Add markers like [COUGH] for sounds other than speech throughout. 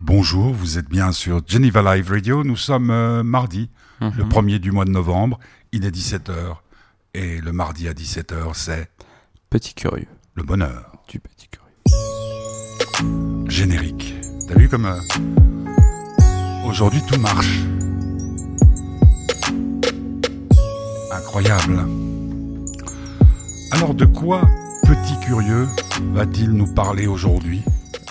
Bonjour, vous êtes bien sur Geneva Live Radio. Nous sommes euh, mardi, Mhm. le premier du mois de novembre. Il est 17h. Et le mardi à 17h, c'est Petit curieux. le bonheur. Du petit curieux. Générique. T'as vu comme... euh, Aujourd'hui, tout marche. Incroyable. Alors, de quoi Petit Curieux va-t-il nous parler aujourd'hui?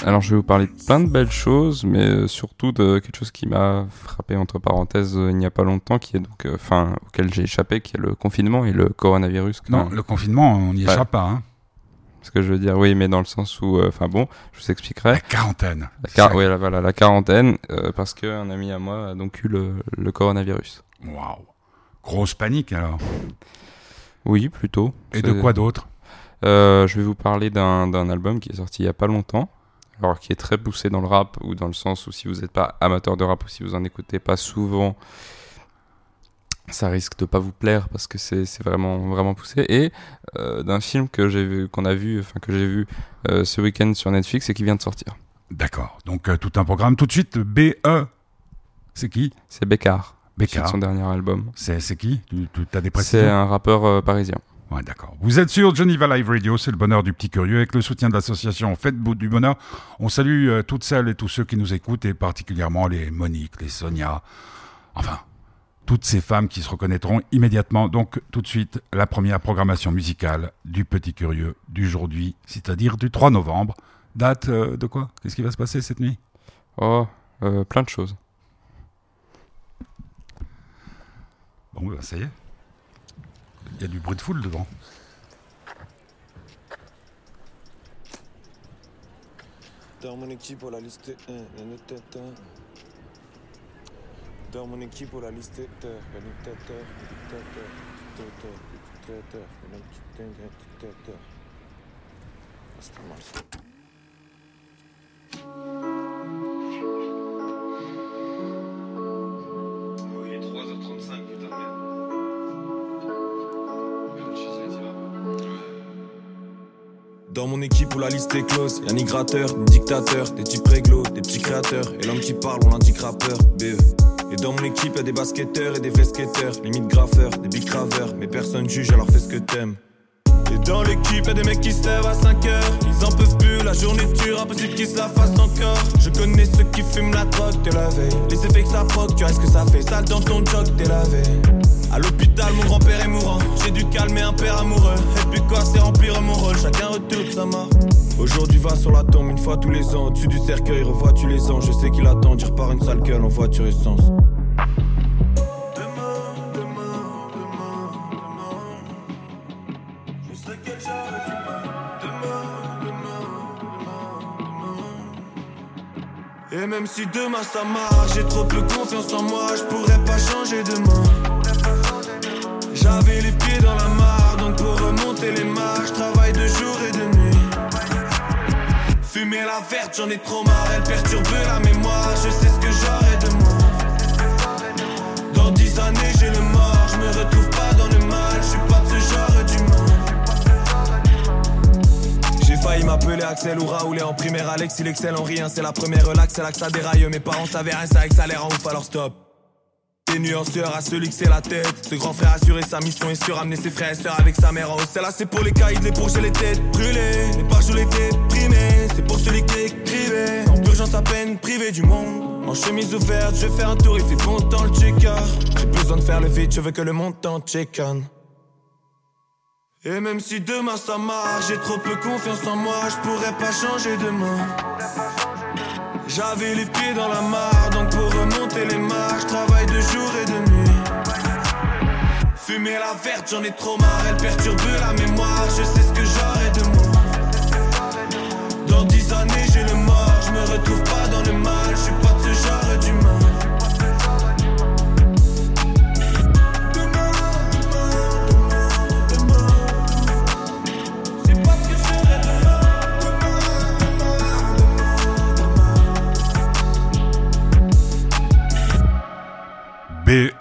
Alors je vais vous parler de plein de belles choses, mais euh, surtout de quelque chose qui m'a frappé entre parenthèses euh, il n'y a pas longtemps, qui est donc, euh, enfin, auquel j'ai échappé, qui est le confinement et le coronavirus. Non, le confinement, on n'y Ouais. échappe pas. Hein. Ce que je veux dire, oui, mais dans le sens où, euh, enfin bon, je vous expliquerai. La quarantaine. La, car- ouais, la- voilà, la quarantaine, euh, parce qu'un ami à moi a donc eu le, le coronavirus. Waouh. Grosse panique alors. Oui, plutôt. Et de quoi d'autre? Euh, je vais vous parler d'un d'un album qui est sorti il y a pas longtemps, alors qui est très poussé dans le rap, ou dans le sens où si vous n'êtes pas amateur de rap ou si vous en écoutez pas souvent, ça risque de pas vous plaire parce que c'est c'est vraiment vraiment poussé. Et euh, d'un film que j'ai vu, qu'on a vu, enfin que j'ai vu euh, ce week-end sur Netflix et qui vient de sortir. D'accord. Donc euh, tout un programme. Tout de suite, BE. C'est qui? C'est Bécard, c'est Bécard. son dernier album. C'est c'est qui? Tu as des C'est précisions? un rappeur parisien. Ouais, d'accord. Vous êtes sur Geneva Live Radio, c'est le bonheur du petit curieux. Avec le soutien de l'association Faites Bout du Bonheur, on salue euh, toutes celles et tous ceux qui nous écoutent, et particulièrement les Monique, les Sonia, enfin, toutes ces femmes qui se reconnaîtront immédiatement. Donc, tout de suite, la première programmation musicale du petit curieux d'aujourd'hui, c'est-à-dire du 3 novembre. Date euh, de quoi? Qu'est-ce qui va se passer cette nuit? Oh, euh, plein de choses. Bon, bah, ça y est. Il y a du bruit de foule devant. Dans mon équipe, on la liste 1, la note tête, hein. Dans mon équipe, on la liste 1, la note tête, hein. la dictateur, dictateur, dictateur, dictateur. Ah, C'est pas mal ça. Dans mon équipe où la liste est close, y'a ni gratteur, ni dictateur, des types réglo, des petits créateurs, et l'homme qui parle, on l'indique rappeur, BE. Et dans mon équipe, y'a des basketteurs et des vrais limite graffeurs, des big graveurs, mais personne juge, alors fais ce que t'aimes. Et dans l'équipe, y'a des mecs qui se lèvent à 5 heures, ils en peuvent plus, la journée dure, impossible qu'ils se la fassent encore. Je connais ceux qui fument la drogue de la veille, les effets que ça proc, tu vois ce que ça fait, sale dans ton jog dès la veille? À l'hôpital, mon grand-père est mourant. J'ai dû calmer un père amoureux. Et puis quoi, c'est remplir mon rôle. Chacun retourne sa mort. Aujourd'hui, va sur la tombe une fois tous les ans. Au-dessus du cercueil, revois-tu les anges. Je sais qu'il attend, dire par une sale gueule en voiture essence. Demain, demain, demain, demain. Et même si demain ça marche, j'ai trop peu confiance en moi, je pourrais pas changer demain. J'avais les pieds dans la mare, donc pour remonter les marches, travaille de jour et de nuit. Fumer la verte, j'en ai trop marre, elle perturbe la mémoire, je sais ce que j'aurai de moi. Dans dix années, j'ai le mort, je me retrouve pas dans le mal, je suis pas de ce genre d'humain. J'ai failli m'appeler Axel ou Raoul et en primaire Alex, il excelle en rien, c'est la première relax, c'est là que ça déraille. Mes parents savaient rien, ça que ça a l'air en ouf, alors stop. Des à celui que c'est la tête. Ce grand frère assuré sa mission est sur amener ses frères et sœurs avec sa mère en haut. Celle-là, c'est pour les caïds, les pour j'ai les têtes brûlées. Les pages où l'été primé, c'est pour celui qui écrivait. En purgeant sa peine, privé du monde. En chemise ouverte, je vais faire un tour, il fait bon dans le checker. J'ai besoin de faire le vide, je veux que le montant check on. Et même si demain ça marche, j'ai trop peu confiance en moi, je pourrais pas changer demain. J'avais les pieds dans la mare, donc pour remonter les travaille de jour et de nuit. Fumer la verte, j'en ai trop marre, elle perturbe la mémoire, je sais ce que j'aurai de moi. Dans dix années, j'ai le mort, je me retrouve pas dans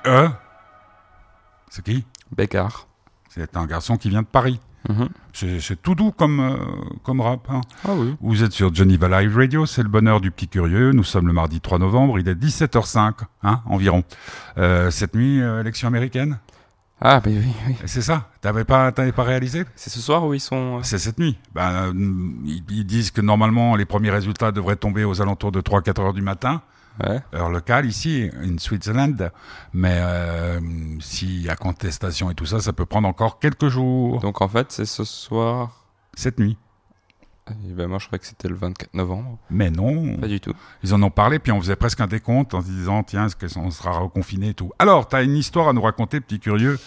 BE. C'est qui Bécard. C'est un garçon qui vient de Paris. Mhm. C'est c'est tout doux comme, euh, comme rap. hein. Ah oui. Vous êtes sur Geneva Live Radio, c'est le bonheur du petit curieux. Nous sommes le mardi 3 novembre, il est 17h05 hein, environ. Euh, cette nuit, euh, élection américaine Ah, mais oui, oui. C'est ça T'avais pas, t'avais pas réalisé C'est ce soir où ils sont. euh, C'est cette nuit. Ben, ils, ils disent que normalement les premiers résultats devraient tomber aux alentours de 3-4 heures du matin, Ouais. heure locale ici, in Switzerland. Mais euh, s'il y a contestation et tout ça, ça peut prendre encore quelques jours. Donc en fait, c'est ce soir. Cette nuit. Et ben, moi, je croyais que c'était le 24 novembre. Mais non. Pas du tout. Ils en ont parlé, puis on faisait presque un décompte en se disant, tiens, est-ce qu'on sera reconfiné et tout. Alors, t'as une histoire à nous raconter, petit curieux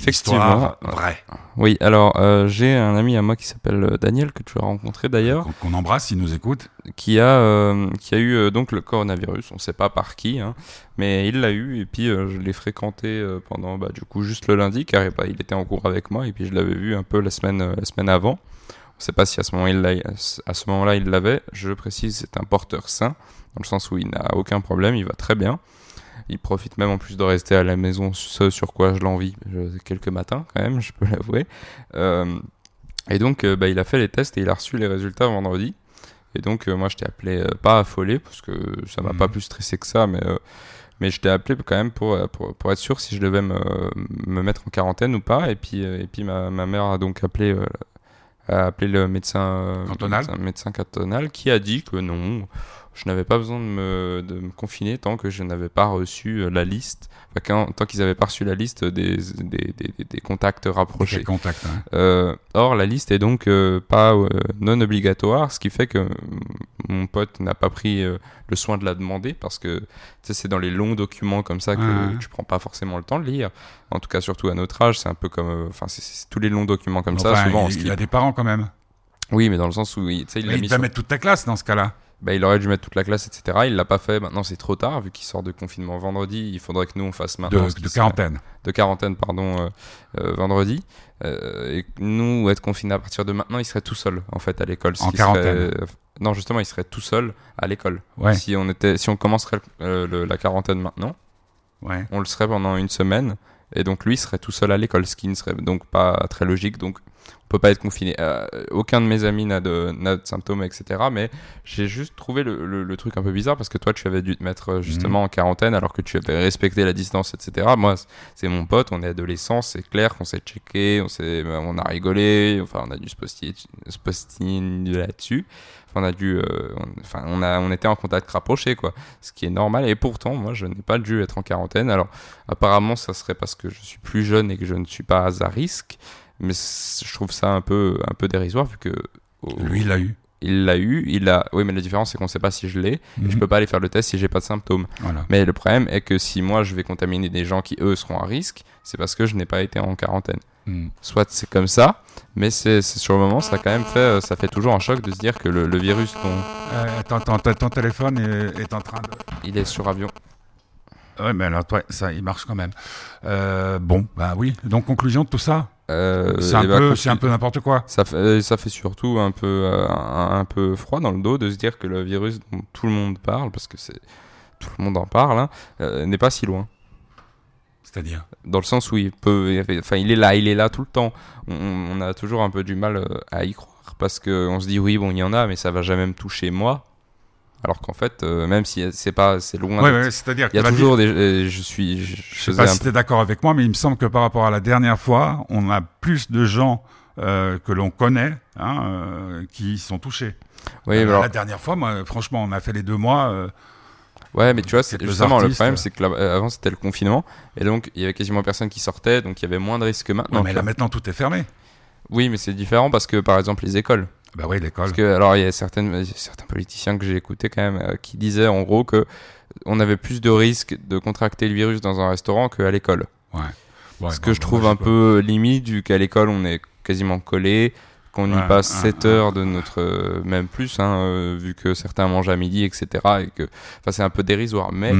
Effectivement. vraie. Oui, alors euh, j'ai un ami à moi qui s'appelle euh, Daniel, que tu as rencontré d'ailleurs, Qu'on embrasse, s'il nous écoute. qui a, euh, qui a eu euh, donc le coronavirus. On ne sait pas par qui, hein, mais il l'a eu. Et puis je l'ai fréquenté pendant bah, du coup juste le lundi, car bah, il était en cours avec moi. Et puis je l'avais vu un peu la semaine, la semaine avant. On ne sait pas si à ce moment il à ce moment-là il l'avait. Je précise, c'est un porteur sain, dans le sens où il n'a aucun problème, il va très bien. Il profite même en plus de rester à la maison, ce sur quoi je l'envie quelques matins quand même, je peux l'avouer. Euh, et donc, euh, bah, il a fait les tests et il a reçu les résultats vendredi. Et donc, euh, moi, je t'ai appelé euh, pas affolé, parce que ça m'a Mhm. pas plus stressé que ça, mais, euh, mais je t'ai appelé quand même pour, pour, pour être sûr si je devais me, me mettre en quarantaine ou pas. Et puis, et puis ma, ma mère a donc appelé, a appelé le médecin, Cantonal médecin, médecin cantonal qui a dit que non, je n'avais pas besoin de me, de me confiner tant que je n'avais pas reçu euh, la liste, enfin, quand- tant qu'ils n'avaient pas reçu la liste des, des, des, des contacts rapprochés. Quel contact hein. Euh, or, la liste est donc euh, pas euh, non obligatoire, ce qui fait que mm, mon pote n'a pas pris le soin de la demander parce que c'est dans les longs documents comme ça que Ouais. tu prends pas forcément le temps de lire. En tout cas, surtout à notre âge, c'est un peu comme, enfin, c'est- tous les longs documents comme ça. Souvent, on il, se il a des parents quand même. Oui, mais dans le sens où il, il Il, va sur- mettre toute ta classe dans ce cas-là. Bah, il aurait dû mettre toute la classe, etc. Il l'a pas fait. Maintenant, c'est trop tard vu qu'il sort de confinement vendredi. Il faudrait que nous on fasse maintenant. de serait- quarantaine. de quarantaine pardon euh, euh, vendredi Euh, et nous être confinés à partir de maintenant il serait tout seul en fait à l'école En quarantaine. serait- non justement il serait tout seul à l'école Ouais, si on était si on commencerait le- la quarantaine maintenant ouais. on le serait pendant une semaine et donc lui serait tout seul à l'école ce qui ne serait donc pas très logique donc on peut pas être confiné. Euh, aucun de mes amis n'a de, symptômes etc mais j'ai juste trouvé le, le- le truc un peu bizarre parce que toi tu avais dû te mettre euh, justement en quarantaine alors que tu avais respecté la distance etc moi c'est mon pote on est adolescent c'est clair qu'on s'est checké on s'est on a rigolé enfin on a dû se postiller là-dessus. Enfin, on a dû euh, on- enfin on a on était en contact rapproché quoi ce qui est normal. Et pourtant moi je n'ai pas dû être en quarantaine. Alors Apparemment, ça serait parce que je suis plus jeune et que je ne suis pas à risque. Mais je trouve ça un peu, un peu dérisoire vu que Lui, il l'a eu. il l'a eu. Il a. Oui, mais la différence c'est qu'on ne sait pas si je l'ai. et Je Mhm. peux pas aller faire le test si j'ai pas de symptômes. Voilà. Mais le problème est que si moi je vais contaminer des gens qui eux seront à risque, c'est parce que je n'ai pas été en quarantaine. Mhm. Soit c'est comme ça, mais c'est sur le moment ça a quand même fait, euh, ça fait toujours un choc de se dire que le, le virus dont Euh, attends, attends, ton, ton téléphone est, est en train de. il est sur avion. Ouais, mais alors, toi, ça, il marche quand même. Euh, bon, bah oui. Donc, conclusion de tout ça? Euh, C'est un, peu- un n'importe quoi. Ça fait, ça fait surtout un peu, euh, un, un peu froid dans le dos de se dire que le virus dont tout le monde parle, parce que c'est tout le monde en parle, hein, euh, n'est pas si loin. C'est-à-dire Dans le sens où il peut, enfin, il est là, il est là tout le temps. On, on a toujours un peu du mal euh, à y croire parce que on se dit oui, bon, il y en a, mais ça va jamais me toucher moi. Alors qu'en fait, euh, même si c'est pas, c'est loin. Ouais, ouais, c'est-à-dire Il y a toujours des, euh, je suis, je, je sais pas si tu es d'accord avec moi, mais il me semble que par rapport à la dernière fois, on a plus de gens euh, que l'on connaît hein, euh, qui sont touchés. Oui, alors- La dernière fois, moi, franchement, on a fait les deux mois. Ouais, mais tu vois, c'est justement le problème, c'est que là- avant c'était le confinement, et donc il y avait quasiment personne qui sortait, donc il y avait moins de risques que maintenant. ouais, mais là, maintenant, tout est fermé. Oui, mais c'est différent parce que par exemple les écoles. Bah oui, l'école. Parce que alors il y a certaines, certains politiciens que j'ai écoutés quand même euh, qui disaient en gros que on avait plus de risques de contracter le virus dans un restaurant qu'à l'école. Ouais. Ouais, Ce que je trouve un peu limite vu qu'à l'école on est quasiment collé, qu'on y passe ouais, 7 ouais. heures de notre euh, même plus, hein, euh, vu que certains mangent à midi, etc. Et que, enfin c'est un peu dérisoire. Mais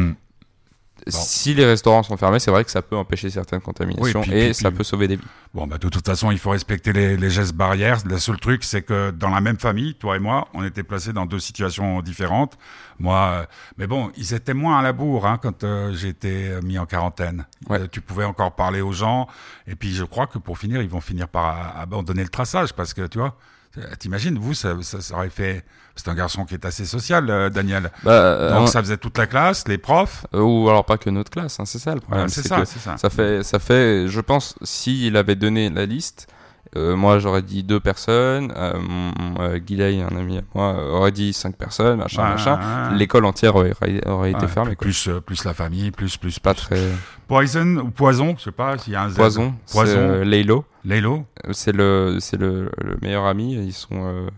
Si les restaurants sont fermés, c'est vrai que ça peut empêcher certaines contaminations Oui, puis- et puis- ça puis- peut sauver des vies. Bon, bah, de toute façon, il faut respecter les, les gestes barrières. Le seul truc, c'est que dans la même famille, toi et moi, on était placés dans deux situations différentes. Moi, euh, mais bon, ils étaient moins à la bourre hein, quand euh, j'ai été mis en quarantaine. Ouais. Euh, tu pouvais encore parler aux gens. Et puis, je crois que pour finir, ils vont finir par abandonner le traçage parce que, tu vois, euh, t'imagines, vous, ça, ça, ça aurait fait... C'est un garçon qui est assez social, euh, Daniel. Bah, euh, Donc, on- ça faisait toute la classe, les profs. euh, ou alors pas que notre classe, hein, c'est ça le problème. c'est c'est ça, ça. Ça fait, ça fait, je pense, s'il avait donné la liste, moi j'aurais dit deux personnes, mon- Guilay, un ami à moi, aurait dit cinq personnes, machin, Ouais, machin. ouais. L'école entière aurait, aurait été Ouais, fermée. Quoi. Plus, plus la famille, plus, plus, Pas plus. très. Poison ou poison, je sais pas s'il y a un Z. Poison, c'est Poison. Laylo. Laylo. C'est le, c'est le, le meilleur ami. Ils sont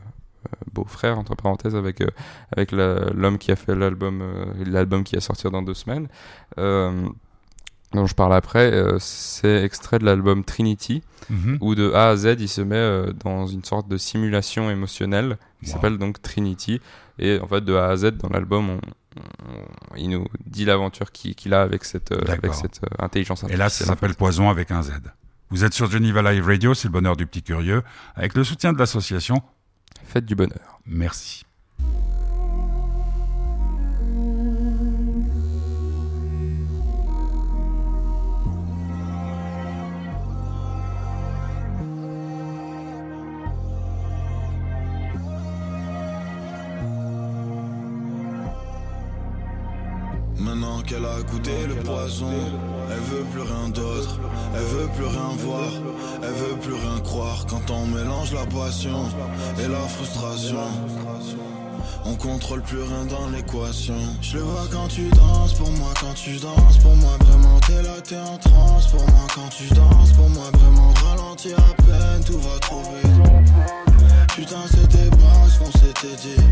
beaux-frères entre parenthèses avec euh, avec l'homme qui a fait l'album, euh, l'album qui va sortir dans deux semaines. Euh, dont je parle après, c'est extrait de l'album Trinity. Mhm. où de A à Z, il se met dans une sorte de simulation émotionnelle qui Wow. s'appelle donc Trinity. Et en fait, de A à Z, dans l'album, on, il nous dit l'aventure qu'il a avec cette, D'accord. avec cette intelligence Et là, ça artificielle. s'appelle Poison avec un Z. Vous êtes sur Geneva Live Radio, c'est le bonheur du petit curieux, avec le soutien de l'association. Faites du bonheur. Merci. Qu'elle a goûté le poison, elle veut plus rien d'autre, elle veut plus rien voir, elle veut plus rien croire. Quand on mélange la passion et la frustration, on contrôle plus rien dans l'équation. Je le vois quand tu danses, pour moi quand tu danses, pour moi vraiment t'es là, t'es en transe. Pour moi quand tu danses, pour moi vraiment ralentir à peine, tout va trop vite. Putain, c'était pas ce qu'on s'était dit.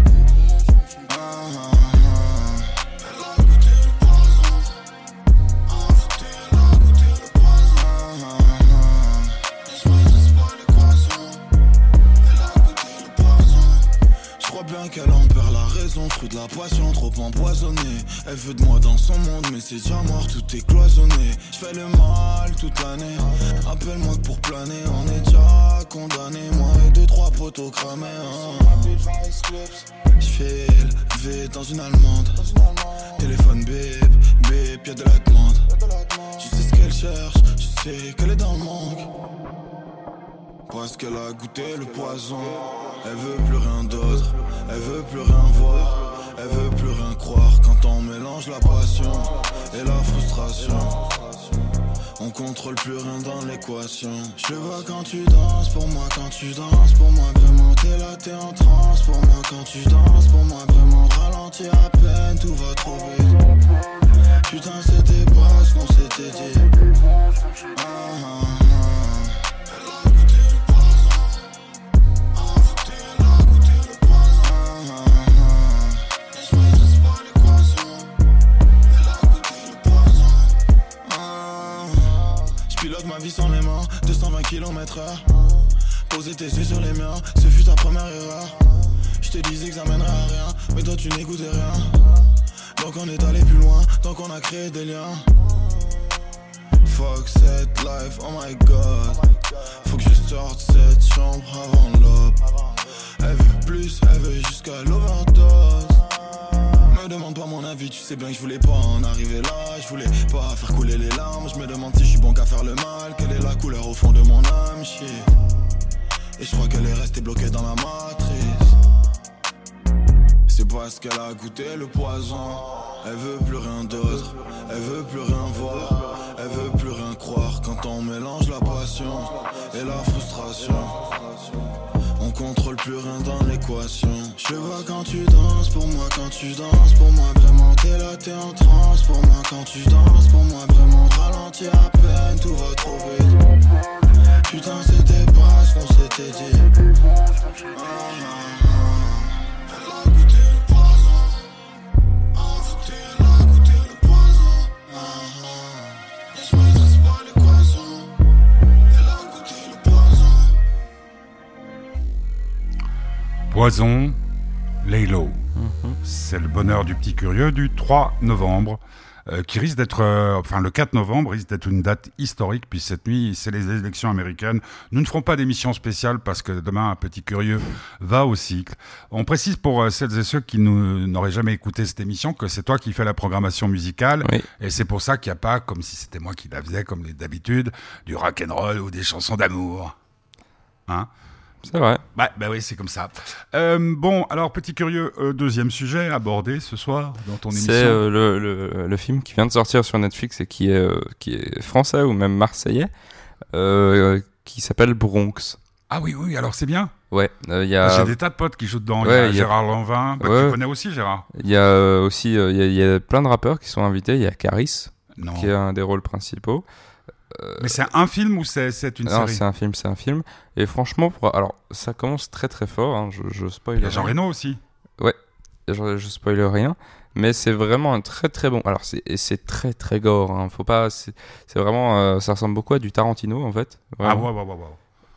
Qu'elle en perd la raison, fruit de la passion, trop empoisonnée. Elle veut de moi dans son monde, mais c'est déjà mort, tout est cloisonné. Je fais le mal toute l'année. Appelle-moi pour planer, on est déjà condamné. Moi et deux, trois poteaux cramés. hein. Je fais élever dans une allemande. Téléphone bip, bip, y'a de la demande. Je sais ce qu'elle cherche, je sais qu'elle est dans le manque. Parce qu'elle a goûté le poison. Elle veut plus rien d'autre, elle veut plus rien voir. Elle veut plus rien croire quand on mélange la passion et la frustration. On contrôle plus rien dans l'équation. Je vois quand tu danses, pour moi quand tu danses, pour moi vraiment t'es là, t'es en transe. Pour moi quand tu danses, pour moi vraiment ralentir à peine, tout va trop vite. Putain, c'était pas ce qu'on s'était dit. Ah, ah. Ma vie sans les mains, 220 km heure. Poser tes yeux sur les miens, ce fut ta première erreur. Je te disais que ça mènerait à rien, mais toi tu n'écoutais rien. Donc on est allé plus loin, donc on a créé des liens. Fuck cette life, oh my god. Faut que je sorte cette chambre avant l'aube. Elle veut plus, elle veut jusqu'à l'overdose. Me demande pas mon avis, tu sais bien que je voulais pas en arriver là. Je voulais pas faire couler les larmes. Je me demande si je suis bon qu'à faire le mal. Quelle est la couleur au fond de mon âme, shit. Et je crois qu'elle est restée bloquée dans la matrice. C'est parce qu'elle a goûté le poison. Elle veut plus rien d'autre, elle veut plus rien voir, elle veut plus rien croire. Quand on mélange la passion et la frustration, on contrôle plus rien dans l'équation. Je vois quand tu danses, pour moi quand tu danses, pour moi vraiment t'es là, t'es en transe. Pour moi quand tu danses, pour moi vraiment ralentir à peine, tout va trop vite. Putain, c'était pas ce qu'on s'était dit. Ah, ah, Poison, Laylo. C'est le bonheur du petit curieux du 3 novembre. euh, qui risque d'être, euh, enfin le 4 novembre risque d'être une date historique, puis cette nuit c'est les élections américaines. Nous ne ferons pas d'émission spéciale parce que demain un petit curieux va au cycle. On précise pour euh, celles et ceux qui n'auraient jamais écouté cette émission que c'est toi qui fais la programmation musicale Oui. et c'est pour ça qu'il n'y a pas, comme si c'était moi qui la faisais comme d'habitude, du rock and roll ou des chansons d'amour. Hein? C'est vrai. bah, bah oui, c'est comme ça. Euh, bon, alors petit curieux, euh, deuxième sujet abordé ce soir dans ton émission. C'est euh, le, le, le film qui vient de sortir sur Netflix et qui est, qui est français ou même marseillais, qui s'appelle Bronx. Ah oui, oui, alors c'est bien. Ouais, il y a, J'ai des tas de potes qui jouent dedans. il y Ouais, a y a- Gérard Lanvin, bah, Ouais. tu connais aussi Gérard il y a aussi il y y a plein de rappeurs qui sont invités. Il y a Caris qui a un des rôles principaux. Mais c'est un film ou c'est une Non, série c'est un film, c'est un film. Et franchement, pour... alors ça commence très très fort. hein, je, je spoil. Il y a Jean. Reno aussi. je, je spoil rien, mais c'est vraiment un très très bon. Alors c'est très très gore. Hein, faut pas. C'est vraiment. euh, ça ressemble beaucoup à du Tarantino en fait. Ah ouais, ouais, ouais, ouais.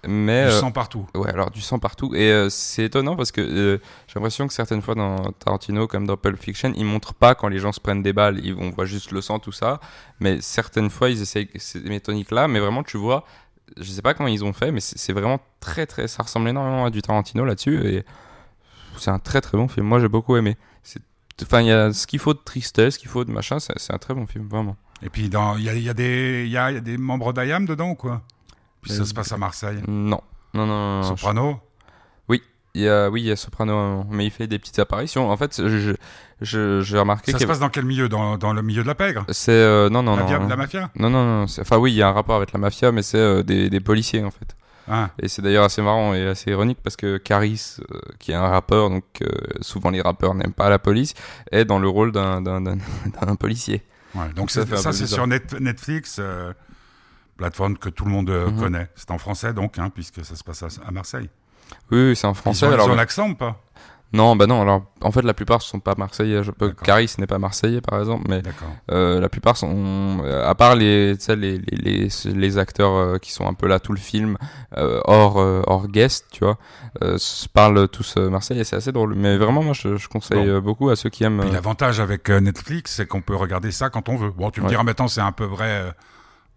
Mais Du euh, sang partout. ouais, alors du sang partout. Et euh, c'est étonnant parce que euh, j'ai l'impression que certaines fois dans Tarantino, comme dans Pulp Fiction, ils montrent pas quand les gens se prennent des balles. Ils, on voit juste le sang tout ça. Mais certaines fois, ils essayent ces métoniques là. Mais vraiment, tu vois. Je sais pas comment ils ont fait, mais c'est vraiment très très. Ça ressemble énormément à du Tarantino là-dessus. Et c'est un très très bon film. Moi, j'ai beaucoup aimé. C'est- Enfin, il y a ce qu'il faut de tristesse, ce qu'il faut de machin. C'est un très bon film, vraiment. Et puis il y a, y, a y a des membres d'IAM dedans ou quoi? Puis ça se passe à Marseille. Non, non, non. Soprano Il y a, oui, il y a Soprano, euh, mais il fait des petites apparitions. En fait, je, j'ai remarqué Ça se passe dans quel milieu? Dans, dans le milieu de la pègre? C'est euh, non non la, non, la mafia? Non non non. Enfin oui, il y a un rapport avec la mafia, mais c'est euh, des, des policiers en fait. Ah, Et c'est d'ailleurs assez marrant et assez ironique parce que Caris, euh, qui est un rappeur, donc euh, souvent les rappeurs n'aiment pas la police, est dans le rôle d'un d'un- d'un- [LAUGHS] d'un policier. ouais. Donc Ça ça c'est bizarre. sur Net- Netflix, plateforme que tout le monde euh, Mhm. connaît. C'est en français donc, hein, puisque ça se passe à, à Marseille. Oui, oui, c'est en Ils français. ils alors, ont l'accent ou pas? Non, bah non. Alors, en fait, la plupart sont pas marseillais. Caris n'est pas marseillais, par exemple, mais. Euh, la plupart sont, euh, à part les, les, les, les, acteurs qui sont un peu là tout le film, euh, hors, hors guest, tu vois, euh, se parlent tous marseillais, c'est assez drôle. Mais vraiment, moi, je, je conseille Bon. beaucoup à ceux qui aiment. L'avantage avec Netflix, c'est qu'on peut regarder ça quand on veut. Bon, tu me Ouais. diras maintenant, c'est un peu vrai,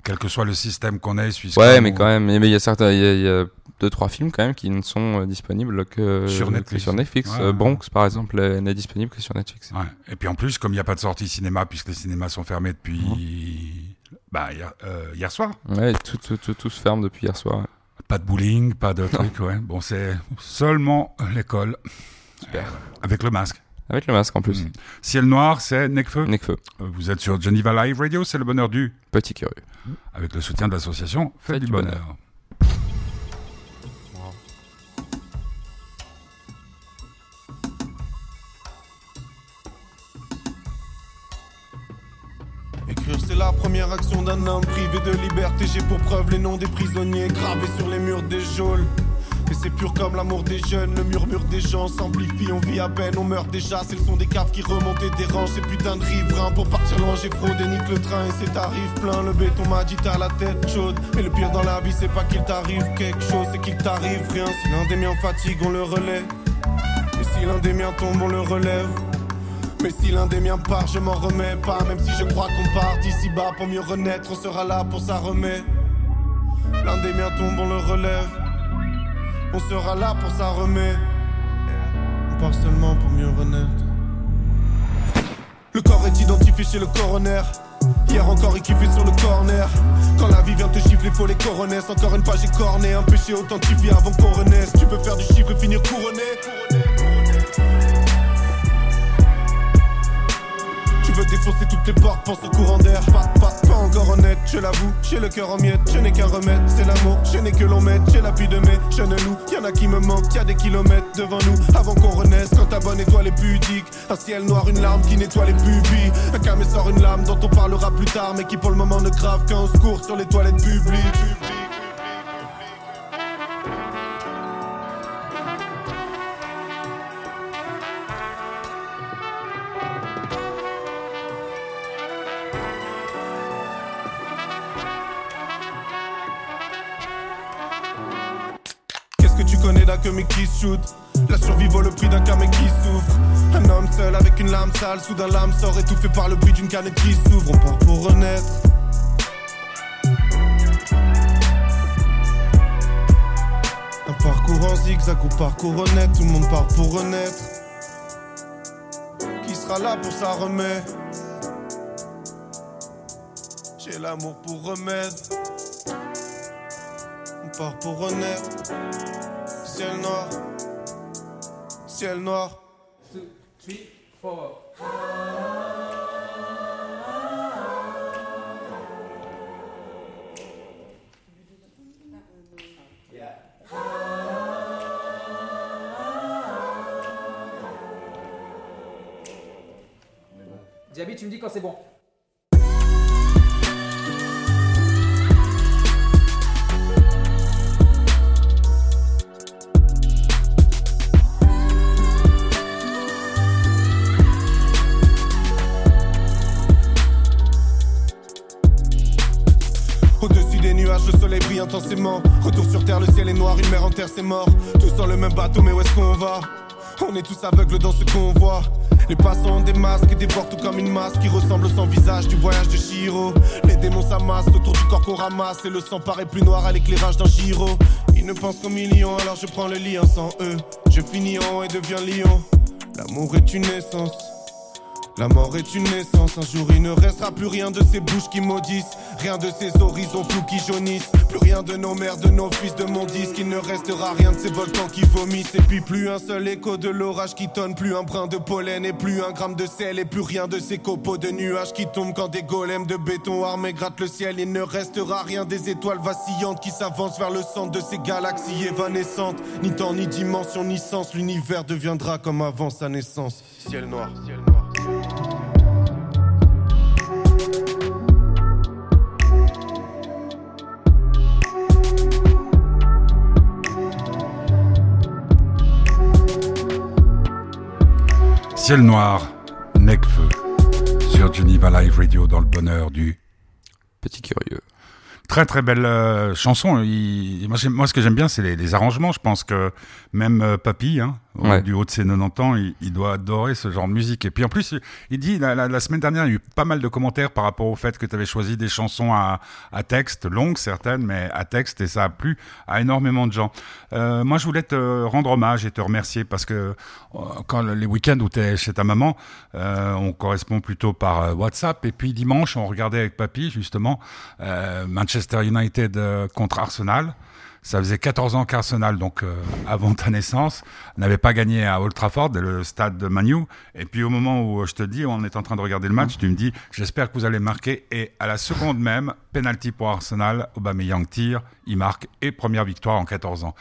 quel que soit le système qu'on ait, suisse Ouais, mais quand même, il y a certains, il y a, y a deux trois films quand même qui ne sont euh, disponibles que Sur que Netflix. sur Netflix. Ouais, Euh, ouais. Bronx, par exemple, n'est disponible que sur Netflix. Ouais. Et puis en plus, comme il n'y a pas de sortie cinéma, puisque les cinémas sont fermés depuis Mhm. bah, hier, euh, hier soir, Ouais, tout, tout, tout, tout se ferme depuis hier soir. pas de bowling, pas de [LAUGHS] trucs, ouais. Bon, c'est seulement l'école. Super. Euh, avec le masque. Avec le masque en plus. Mm. Ciel noir, c'est Necfeu. Necfeu, Euh, Vous êtes sur Geneva Live Radio, c'est le bonheur du, petit curieux. avec le soutien de l'association Faites du bonheur. Écrire c'est la première action d'un homme privé de liberté J'ai pour preuve les noms des prisonniers gravés sur les murs des geôles et c'est pur comme l'amour des jeunes, le murmure des gens s'amplifie, on vit à peine, on meurt déjà, c'est le son des caves qui remontent et dérangent, ces putains de riverains. Pour partir loin, j'ai fraudé, nique le train et c'est tarif plein, le béton m'a dit t'as la tête chaude, mais le pire dans la vie c'est pas qu'il t'arrive quelque chose, c'est qu'il t'arrive rien, si l'un des miens fatigue on le relaie, et si l'un des miens tombe on le relève, mais si l'un des miens part, je m'en remets pas. Même si je crois qu'on part d'ici bas pour mieux renaître, on sera là pour ça remet. L'un des miens tombe, on le relève. On sera là pour ça remet. On part seulement pour mieux renaître. Le corps est identifié chez le coroner. Hier encore, il kiffait sur le corner. Quand la vie vient te gifler, faut les coronesses. Encore une page écornée, un péché authentifié avant qu'on renaisse. Tu veux faire du chiffre et finir couronné. Tu veux défoncer toutes les portes, pense au courant d'air. Pas, pas, pas encore honnête, je l'avoue. J'ai le cœur en miettes, je n'ai qu'un remède. C'est l'amour, je n'ai que l'on mette. J'ai l'appui de mes jeunes loups. Y'en a qui me manquent, y a des kilomètres devant nous. Avant qu'on renaisse, quand ta bonne étoile est pudique. Un ciel noir, une larme qui nettoie les pupilles. Un camé sort une lame dont on parlera plus tard, mais qui pour le moment ne grave qu'un secours sur les toilettes publiques. Connais d'un qui shoot? La survie vaut le prix d'un camé qui souffre Un homme seul avec une lame sale, soudain l'âme sort étouffée par le bruit d'une canette qui s'ouvre. On part pour renaître. Un parcours en zigzag ou parcours honnête, tout le monde part pour renaître. Qui sera là pour ça remet J'ai l'amour pour remède. On part pour renaître. Ciel noir, ciel noir. Diaby, tu me dis quand c'est bon. Le soleil brille intensément. Retour sur terre, le ciel est noir, une mer en terre, c'est mort. Tous dans le même bateau, mais où est-ce qu'on va? On est tous aveugles dans ce qu'on voit. Les passants ont des masques et des portes tout comme une masse qui ressemble au sans visage du voyage de Shiro. Les démons s'amassent autour du corps qu'on ramasse et le sang paraît plus noir à l'éclairage d'un giro. Ils ne pensent qu'aux millions, alors je prends le lien sans eux. Je finis en et deviens lion. L'amour est une essence. La mort est une naissance, un jour il ne restera plus rien de ces bouches qui maudissent, rien de ces horizons flous qui jaunissent, plus rien de nos mères, de nos fils, de mon disque, il ne restera rien de ces volcans qui vomissent, et puis plus un seul écho de l'orage qui tonne, plus un brin de pollen, et plus un gramme de sel, et plus rien de ces copeaux de nuages qui tombent quand des golems de béton armés grattent le ciel, il ne restera rien des étoiles vacillantes qui s'avancent vers le centre de ces galaxies évanescentes, ni temps, ni dimension, ni sens, l'univers deviendra comme avant sa naissance. Ciel noir, ciel noir. Ciel noir, Necfeu, sur Geneva Live Radio dans le bonheur du Petit curieux. Très très belle euh, chanson. Il- moi, ce que j'aime bien, c'est les, les arrangements. Je pense que même euh, Papy, hein, Ouais. du haut de ses 90 ans, il, il doit adorer ce genre de musique. Et puis en plus, il- dit, la, la- la semaine dernière, il y a eu pas mal de commentaires par rapport au fait que tu avais choisi des chansons à, à texte, longues certaines, mais à texte, et ça a plu à énormément de gens. Euh, moi, je voulais te rendre hommage et te remercier parce que euh, quand le- les week-ends où tu es chez ta maman, euh, on correspond plutôt par euh, WhatsApp. Et puis dimanche, on regardait avec Papy, justement, euh, Manchester United euh, contre Arsenal. Ça faisait 14 ans qu'Arsenal, donc euh, avant ta naissance, n'avait pas gagné à Old Trafford, le stade de Manu. Et puis au moment où euh, je te dis, on est en train de regarder le match, tu me dis, j'espère que vous allez marquer. Et à la seconde même, penalty pour Arsenal, Aubameyang tire, il marque et première victoire en 14 ans.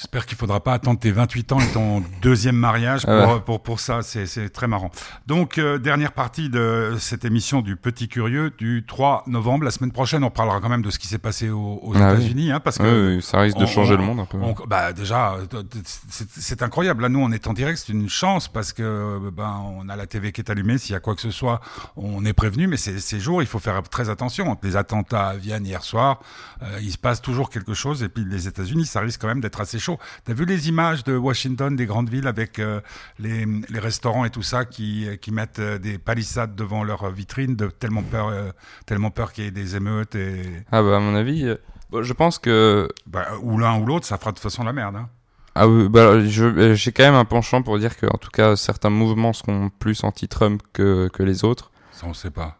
J'espère qu'il faudra pas attendre tes 28 ans et ton deuxième mariage pour, Ah ouais. pour, pour ça. C'est, c'est très marrant. Donc, euh, dernière partie de cette émission du Petit Curieux du 3 novembre. La semaine prochaine, on parlera quand même de ce qui s'est passé aux, aux Ah oui. États-Unis, hein, parce que Oui, ça risque de changer on- le monde un peu. on- bah déjà, c'est c'est incroyable. Là, nous, on est en direct, c'est une chance parce que ben on a la TV qui est allumée. S'il y a quoi que ce soit, on est prévenu. Mais ces, ces jours, il faut faire très attention. Les attentats à Vienne hier soir, euh, il se passe toujours quelque chose. Et puis les États-Unis, ça risque quand même d'être assez chaud. T'as vu les images de Washington, des grandes villes avec euh, les, les restaurants et tout ça qui, qui mettent euh, des palissades devant leurs vitrines, de tellement peur, euh, tellement peur qu'il y ait des émeutes et Ah bah à mon avis, bon, je pense que bah, ou l'un ou l'autre, ça fera de toute façon la merde. Hein. ah oui, bah, j'ai quand même un penchant pour dire que en tout cas certains mouvements seront plus anti-Trump que, que les autres. Ça, on sait pas.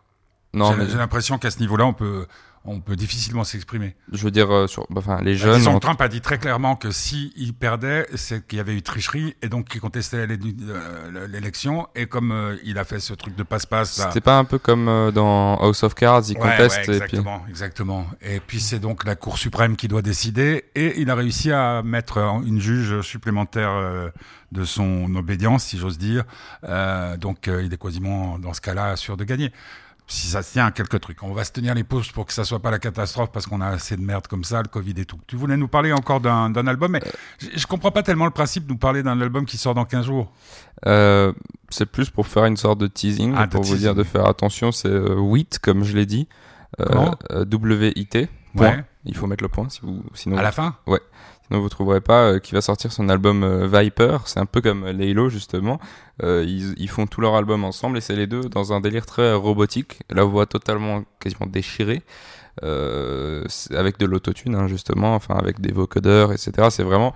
Non, J'ai mais j'ai l'impression qu'à ce niveau-là, on peut, on peut difficilement s'exprimer. je veux dire euh, sur, bah, enfin les Bah, jeunes. disons, Trump a dit très clairement que si il perdait, c'est qu'il y avait eu tricherie et donc qu'il contestait euh, l'élection. Et comme euh, il a fait ce truc de passe-passe, C'était pas un peu comme euh, dans House of Cards, Ouais, contestent ouais, et puis. exactement, exactement. Et puis c'est donc la Cour suprême qui doit décider, et il a réussi à mettre une juge supplémentaire de son obédience, si j'ose dire. Euh, donc il est quasiment dans ce cas-là sûr de gagner. Si ça se tient à quelques trucs. On va se tenir les pouces pour que ça soit pas la catastrophe parce qu'on a assez de merde comme ça, le Covid et tout. Tu voulais nous parler encore d'un album, mais je, je comprends pas tellement le principe de nous parler d'un album qui sort dans 15 jours. Euh, c'est plus pour faire une sorte de teasing, Ah, de pour vous dire de faire attention. C'est euh, WIT comme je l'ai dit. Euh, Comment? euh, W-I-T. point. Ouais. Il faut mettre le point si vous, sinon. À la fin? Ouais. Ne vous trouverez pas, euh, qui va sortir son album euh, Viper. C'est un peu comme Laylo justement. Euh, ils, ils font tout leur album ensemble et c'est les deux dans un délire très robotique. La voix totalement, quasiment déchirée. Euh, avec de l'autotune hein, justement, enfin avec des vocodeurs, etc. C'est vraiment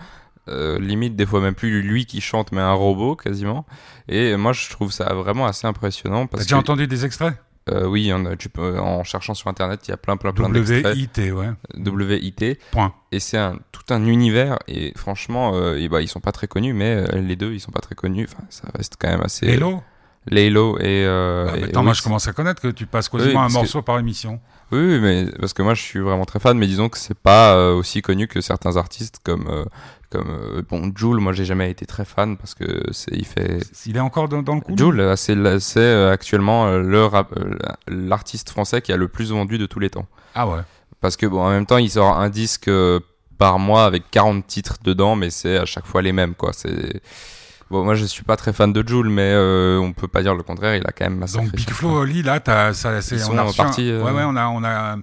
euh, limite des fois même plus lui qui chante mais un robot quasiment. Et moi je trouve ça vraiment assez impressionnant T'as parce déjà que entendu des extraits? Euh, oui, on tu peux, en cherchant sur internet, il y a plein plein plein d'extraits. W-I-T, ouais. WIT Point. et c'est un, tout un univers et franchement euh, et bah, ils sont pas très connus mais euh, les deux ils sont pas très connus enfin ça reste quand même assez Hello Laylo et, euh, Ah, et Attends, moi je commence à connaître que tu passes Oui, quasiment un que- morceau par émission. oui, oui, mais parce que moi je suis vraiment très fan mais disons que c'est pas euh, aussi connu que certains artistes comme euh, comme euh, bon Joule moi j'ai jamais été très fan parce que c'est il fait Il est encore dans, dans le coup Joule euh, c'est euh, actuellement le rap- l'artiste français qui a le plus vendu de tous les temps Ah ouais. Parce que bon, en même temps, il sort un disque par mois avec 40 titres dedans, mais c'est à chaque fois les mêmes, quoi. C'est bon, moi je suis pas très fan de Joule, mais euh, on peut pas dire le contraire. Il a quand même massacré. Donc Big Flo. Oli, là, t'as, ça, c'est, on a reçu un- euh, Ouais, ouais, on a, on a,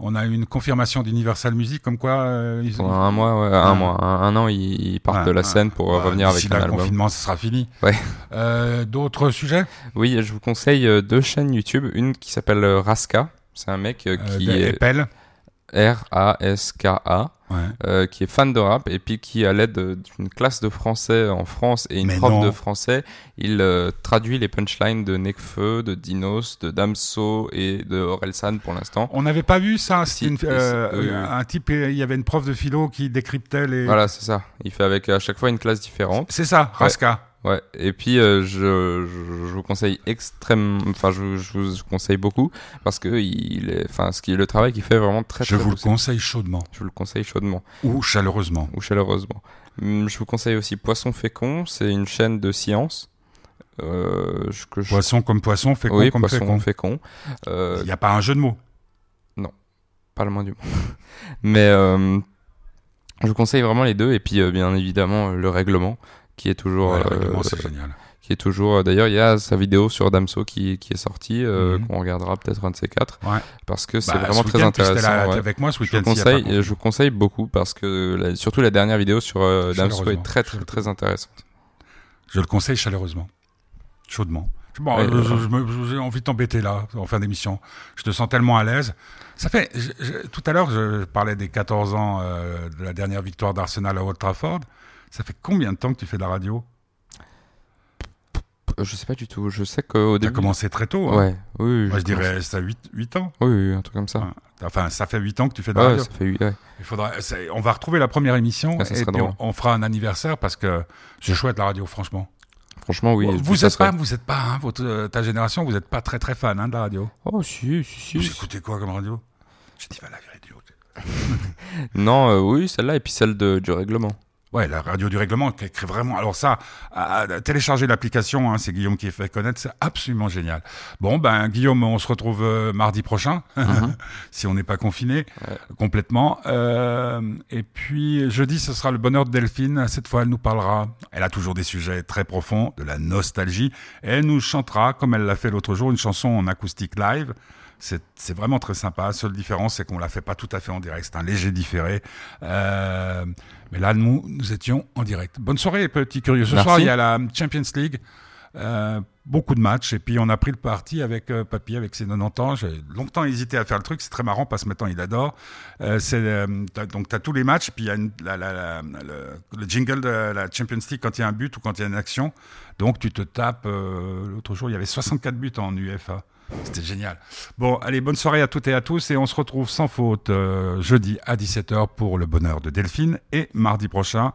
on a eu une confirmation d'Universal Music comme quoi euh, ils Pendant un mois, ouais, un mois, un, un an, ils, ils partent de la ouais, scène pour euh, ouais, revenir avec un là, le album. confinement, ce sera fini. Ouais. Euh, d'autres sujets? Oui, je vous conseille euh, deux chaînes YouTube, une qui s'appelle Raska. C'est un mec euh, euh, qui des- est Epel. R-A-S-K-A. Ouais. euh, qui est fan de rap et puis qui, à l'aide d'une classe de français en France et une Mais prof non. de français, il euh, traduit les punchlines de Nekfeu, de Dinos, de Damso et de Orelsan pour l'instant. On n'avait pas vu ça. C'était euh, un type, il y avait une prof de philo qui décryptait les. Voilà, c'est ça. Il fait avec à chaque fois une classe différente. C'est ça, Raska. Ouais. Et puis euh, je, je, je vous conseille extrêmement, enfin je, je vous conseille beaucoup parce que il est, enfin ce qui le travail qu'il fait vraiment très Je très vous le conseille chaudement Je vous le conseille chaudement. ou chaleureusement. ou chaleureusement. Hum, Je vous conseille aussi Poisson Fécond, c'est une chaîne de science. Euh, je- que je- Poisson comme poisson, fécond oui, comme Poisson fécond. Fécond. Euh, Il n'y a pas un jeu de mots. pas le moins du monde. [LAUGHS] Mais je vous conseille vraiment les deux et puis bien évidemment le règlement qui est toujours Ouais, euh, c'est génial. qui est toujours euh, d'ailleurs il y a sa vidéo sur Damso qui, qui est sortie euh, Mhm. qu'on regardera peut-être un de ces quatre Ouais. parce que c'est Bah, vraiment très intéressant. là ouais. avec moi ce Je vous, conseille, confinement. je vous conseille beaucoup parce que la- surtout la dernière vidéo sur euh, Damso est très très très intéressante. Je le conseille chaleureusement. Chaudement. Bon, Ouais, euh, j'ai envie de t'embêter là, en fin d'émission. Je te sens tellement à l'aise. Ça fait. je- je- tout à l'heure, je parlais des 14 ans de la dernière victoire d'Arsenal à Old Trafford. Ça fait combien de temps que tu fais de la radio Euh, Je sais pas du tout. Je sais qu'au Tu as début. commencé très tôt. hein. Ouais, oui. Moi, je dirais ça 8, 8 ans. Oui, oui, un truc comme ça. Enfin, ça fait 8 ans que tu fais de la Ouais, radio. ça fait huit- ouais. Il faudra, on va retrouver la première émission Ah, et puis on, fera un anniversaire parce que c'est chouette la radio, franchement. Franchement, oui. vous ça êtes serait- pas, vous êtes pas, hein, votre, euh, ta génération, vous êtes pas très très fan hein, de la radio. Oh, si, si, Vous si. écoutez quoi comme radio? J'ai dit, va la radio. [LAUGHS] Non, euh, oui, celle-là et puis celle de, du règlement. Ouais, la radio du règlement qui écrit vraiment. Alors ça, à, à télécharger l'application, hein, c'est Guillaume qui est fait connaître, c'est absolument génial. Bon, ben Guillaume, on se retrouve euh, mardi prochain, Mhm. [LAUGHS] si on n'est pas confiné Ouais. complètement. Euh, et puis jeudi, ce sera le bonheur de Delphine. Cette fois, elle nous parlera. Elle a toujours des sujets très profonds, de la nostalgie. Et elle nous chantera, comme elle l'a fait l'autre jour, une chanson en acoustique live. C'est vraiment très sympa. Seule différence, c'est qu'on la fait pas tout à fait en direct. C'est un léger différé. Euh, mais là, nous, nous étions en direct. Bonne soirée, petit curieux. Ce Merci. soir, il y a la Champions League. Euh, beaucoup de matchs et puis on a pris le parti avec euh, Papy avec ses 90 ans j'ai longtemps hésité à faire le truc c'est très marrant parce que maintenant il adore euh, c'est donc tu as tous les matchs puis il y a une- la- la- la- le, le jingle de la Champions League quand il y a un but ou quand il y a une action donc tu te tapes l'autre jour il y avait 64 buts en UEFA c'était génial. Bon, allez, bonne soirée à toutes et à tous et on se retrouve sans faute euh, jeudi à 17h pour le bonheur de Delphine et mardi prochain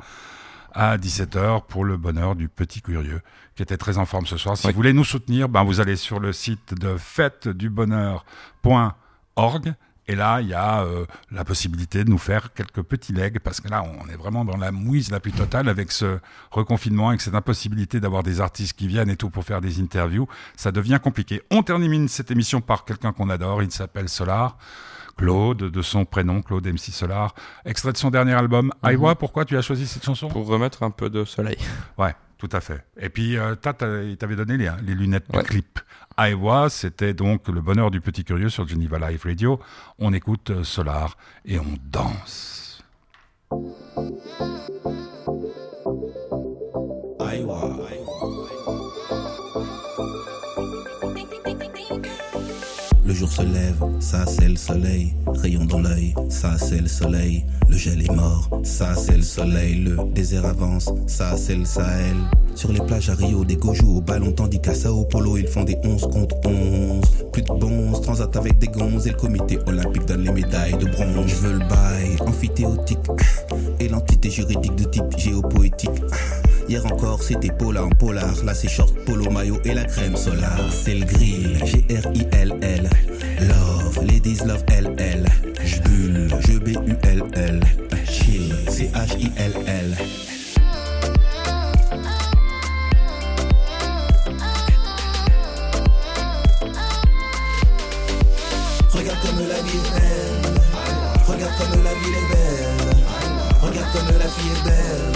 à 17h pour le bonheur du petit curieux qui était très en forme ce soir. Si Oui. vous voulez nous soutenir, ben vous allez sur le site de fêtedubonheur.org et là, il y a euh, la possibilité de nous faire quelques petits legs parce que là, on est vraiment dans la mouise la plus totale avec ce reconfinement, avec cette impossibilité d'avoir des artistes qui viennent et tout pour faire des interviews. Ça devient compliqué. On termine cette émission par quelqu'un qu'on adore. Il s'appelle Solar. Claude, de son prénom, Claude MC Solar, extrait de son dernier album. Aïwa, pourquoi tu as choisi cette chanson? Pour remettre un peu de soleil. Ouais, tout à fait. Et puis, euh, il t'avait donné les, les lunettes Ouais. de clip. Iowa, c'était donc le bonheur du petit curieux sur Geneva Live Radio. On écoute euh, Solar et on danse. Le jour se lève, ça c'est le soleil. Rayon dans l'œil, ça c'est le soleil. Le gel est mort, ça c'est le soleil. Le désert avance, ça c'est le Sahel. Sur les plages à Rio, des gojus au ballon, tandis qu'à Sao Paulo, ils font des 11 contre 11. Plus de bons, transat avec des gonzes, et le comité olympique donne les médailles de bronze. Je veux le bail, amphithéotique, et l'entité juridique de type géopoétique. Hier encore, c'était polar en polar. Là, c'est short, polo, maillot et la crème solaire. C'est le grill, G-R-I-L-L. Love, ladies love L-L. J'bulle, je B-U-L-L. Chill, C-H-I-L-L. Regarde comme la vie est belle. Regarde comme la ville est belle. Regarde comme la fille est belle.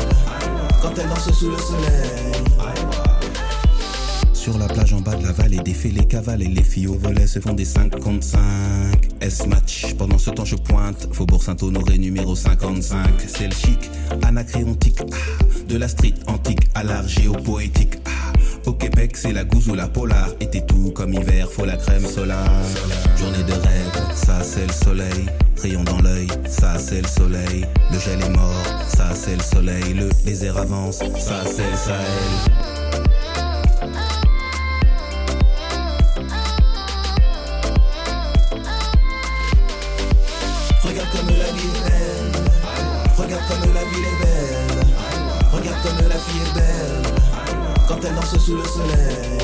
Quand elle danse sous le soleil. Sur la plage en bas de la vallée, défait les cavales et les filles au volet se font des 5 contre 5. S-match, pendant ce temps je pointe. Faubourg Saint-Honoré numéro 55. C'est le chic, anacréontique. ah, de la street antique à l'art géopoétique. ah. Au Québec, c'est la gousse ou la polar. Été tout comme hiver, faut la crème solaire. Journée de rêve, ça c'est le soleil. Rayon dans l'œil, ça c'est le soleil. Le gel est mort, ça c'est le soleil. Le désert avance, ça c'est le Sahel. La fille est belle. Quand elle danse sous le soleil.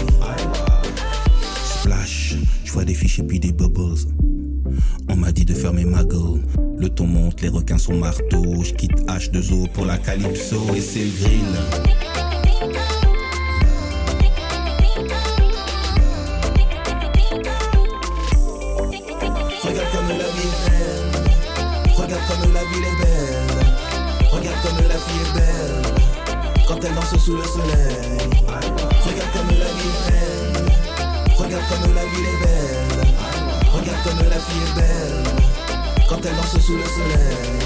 Splash, je vois des fiches et puis des bubbles. On m'a dit de fermer ma gueule. Le ton monte, les requins sont marteaux. Je quitte H2O pour la Calypso et c'est le grill. Elle danse sous le soleil. Regarde comme la vie est belle. Regarde comme la ville est belle. Regarde comme la fille est belle. Quand elle danse sous le soleil.